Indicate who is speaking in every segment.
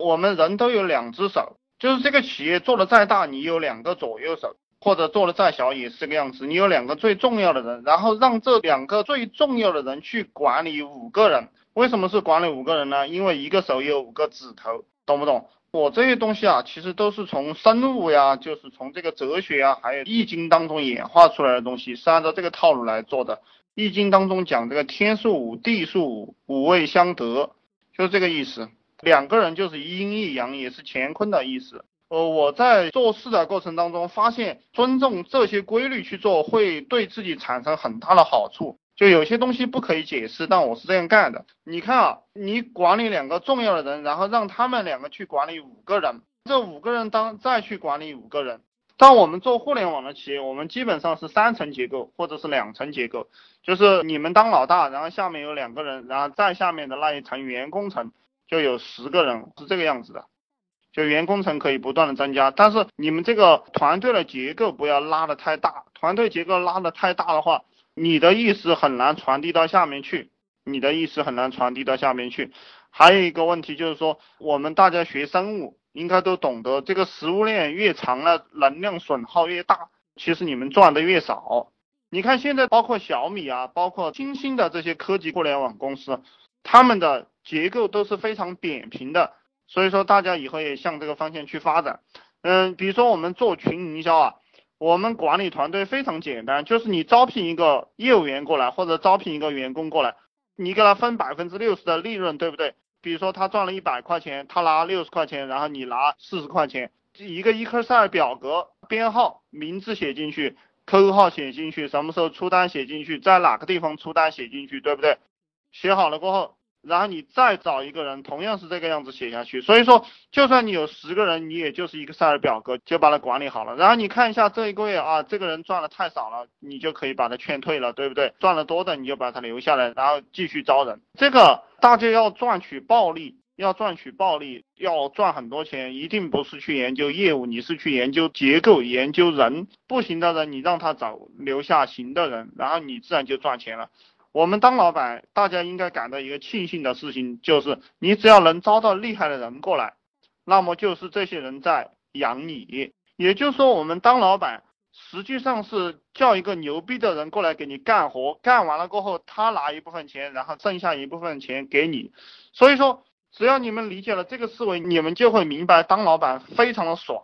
Speaker 1: 我们人都有两只手，就是这个企业做的再大，你有两个左右手，或者做的再小也是这个样子，你有两个最重要的人，然后让这两个最重要的人去管理五个人。为什么是管理五个人呢？因为一个手有五个指头，懂不懂？我这些东西啊，其实都是从生物呀，就是从这个哲学啊，还有易经当中演化出来的东西，是按照这个套路来做的。易经当中讲这个天数五，地数五，五位相得，就是这个意思。两个人就是一阴一阳，也是乾坤的意思。呃，我在做事的过程当中发现，尊重这些规律去做，会对自己产生很大的好处。就有些东西不可以解释，但我是这样干的。你看啊，你管理两个重要的人，然后让他们两个去管理五个人，这五个人当再去管理五个人。当我们做互联网的企业，我们基本上是三层结构或者是两层结构，就是你们当老大，然后下面有两个人，然后再下面的那一层员工层就有十个人，是这个样子的。就员工层可以不断的增加，但是你们这个团队的结构不要拉的太大，团队结构拉的太大的话。你的意思很难传递到下面去，你的意思很难传递到下面去。还有一个问题就是说，我们大家学生物应该都懂得，这个食物链越长了，能量损耗越大，其实你们赚的越少。你看现在包括小米啊，包括新兴的这些科技互联网公司，他们的结构都是非常扁平的。所以说大家以后也向这个方向去发展。嗯，比如说我们做群营销啊。我们管理团队非常简单，就是你招聘一个业务员过来，或者招聘一个员工过来，你给他分百分之六十的利润，对不对？比如说他赚了一百块钱，他拿六十块钱，然后你拿四十块钱，一个 Excel 表格编号，名字写进去，QQ 号写进去，什么时候出单写进去，在哪个地方出单写进去，对不对？写好了过后。然后你再找一个人，同样是这个样子写下去。所以说，就算你有十个人，你也就是一个 Excel 表格就把它管理好了。然后你看一下这一个月啊，这个人赚的太少了，你就可以把他劝退了，对不对？赚的多的你就把他留下来，然后继续招人。这个大家要赚取暴利，要赚取暴利，要赚很多钱，一定不是去研究业务，你是去研究结构、研究人。不行的人，你让他找留下行的人，然后你自然就赚钱了。我们当老板，大家应该感到一个庆幸的事情，就是你只要能招到厉害的人过来，那么就是这些人在养你。也就是说，我们当老板实际上是叫一个牛逼的人过来给你干活，干完了过后，他拿一部分钱，然后剩下一部分钱给你。所以说，只要你们理解了这个思维，你们就会明白当老板非常的爽，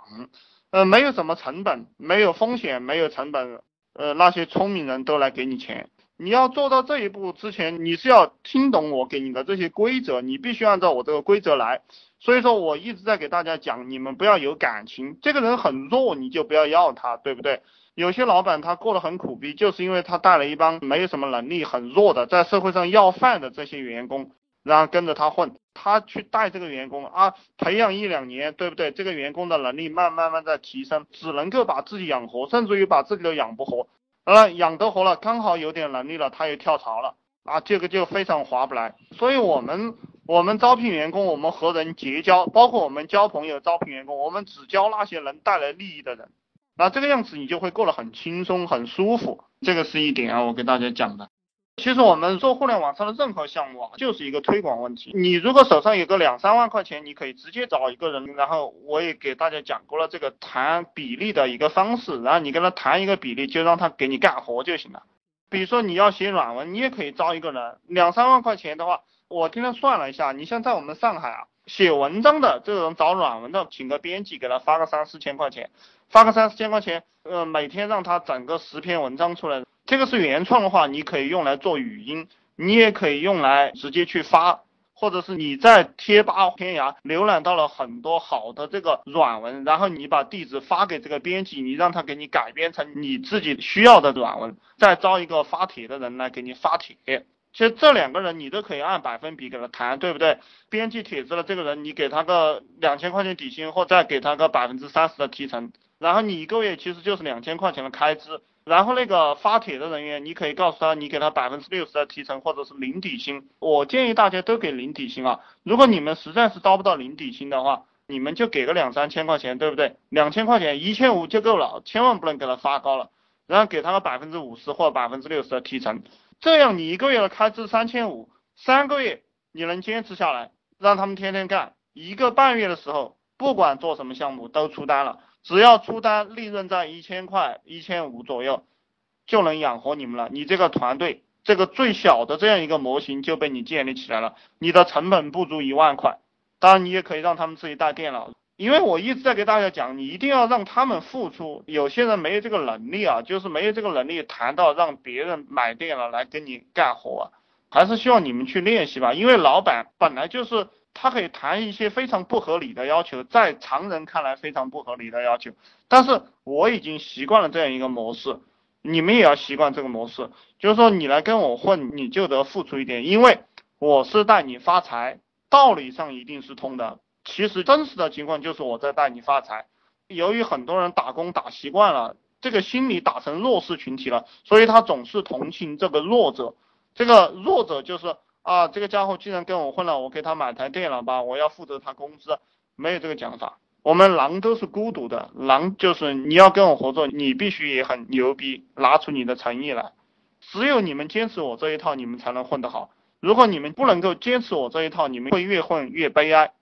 Speaker 1: 呃，没有什么成本，没有风险，没有成本，呃，那些聪明人都来给你钱。你要做到这一步之前，你是要听懂我给你的这些规则，你必须按照我这个规则来。所以说，我一直在给大家讲，你们不要有感情，这个人很弱，你就不要要他，对不对？有些老板他过得很苦逼，就是因为他带了一帮没有什么能力、很弱的，在社会上要饭的这些员工，然后跟着他混，他去带这个员工啊，培养一两年，对不对？这个员工的能力慢慢慢在提升，只能够把自己养活，甚至于把自己都养不活。呃，养得活了，刚好有点能力了，他又跳槽了，啊，这个就非常划不来。所以，我们我们招聘员工，我们和人结交，包括我们交朋友、招聘员工，我们只交那些能带来利益的人。那这个样子，你就会过得很轻松、很舒服。这个是一点啊，我给大家讲的。其实我们做互联网上的任何项目啊，就是一个推广问题。你如果手上有个两三万块钱，你可以直接找一个人，然后我也给大家讲过了这个谈比例的一个方式，然后你跟他谈一个比例，就让他给你干活就行了。比如说你要写软文，你也可以招一个人，两三万块钱的话，我今天算了一下，你像在我们上海啊，写文章的这种找软文的，请个编辑给他发个三四千块钱，发个三四千块钱，呃，每天让他整个十篇文章出来。这个是原创的话，你可以用来做语音，你也可以用来直接去发，或者是你在贴吧、天涯浏览到了很多好的这个软文，然后你把地址发给这个编辑，你让他给你改编成你自己需要的软文，再招一个发帖的人来给你发帖。其实这两个人你都可以按百分比给他谈，对不对？编辑帖子的这个人，你给他个两千块钱底薪，或再给他个百分之三十的提成，然后你一个月其实就是两千块钱的开支。然后那个发帖的人员，你可以告诉他，你给他百分之六十的提成，或者是零底薪。我建议大家都给零底薪啊。如果你们实在是招不到零底薪的话，你们就给个两三千块钱，对不对？两千块钱，一千五就够了，千万不能给他发高了。然后给他个百分之五十或百分之六十的提成，这样你一个月的开支三千五，三个月你能坚持下来，让他们天天干，一个半月的时候，不管做什么项目都出单了，只要出单利润在一千块、一千五左右，就能养活你们了。你这个团队，这个最小的这样一个模型就被你建立起来了，你的成本不足一万块。当然，你也可以让他们自己带电脑。因为我一直在给大家讲，你一定要让他们付出。有些人没有这个能力啊，就是没有这个能力谈到让别人买电脑来跟你干活啊，还是需要你们去练习吧。因为老板本来就是他可以谈一些非常不合理的要求，在常人看来非常不合理的要求，但是我已经习惯了这样一个模式，你们也要习惯这个模式，就是说你来跟我混，你就得付出一点，因为我是带你发财，道理上一定是通的。其实真实的情况就是我在带你发财。由于很多人打工打习惯了，这个心理打成弱势群体了，所以他总是同情这个弱者。这个弱者就是啊，这个家伙既然跟我混了，我给他买台电脑吧，我要负责他工资。没有这个讲法。我们狼都是孤独的，狼就是你要跟我合作，你必须也很牛逼，拿出你的诚意来。只有你们坚持我这一套，你们才能混得好。如果你们不能够坚持我这一套，你们会越混越悲哀。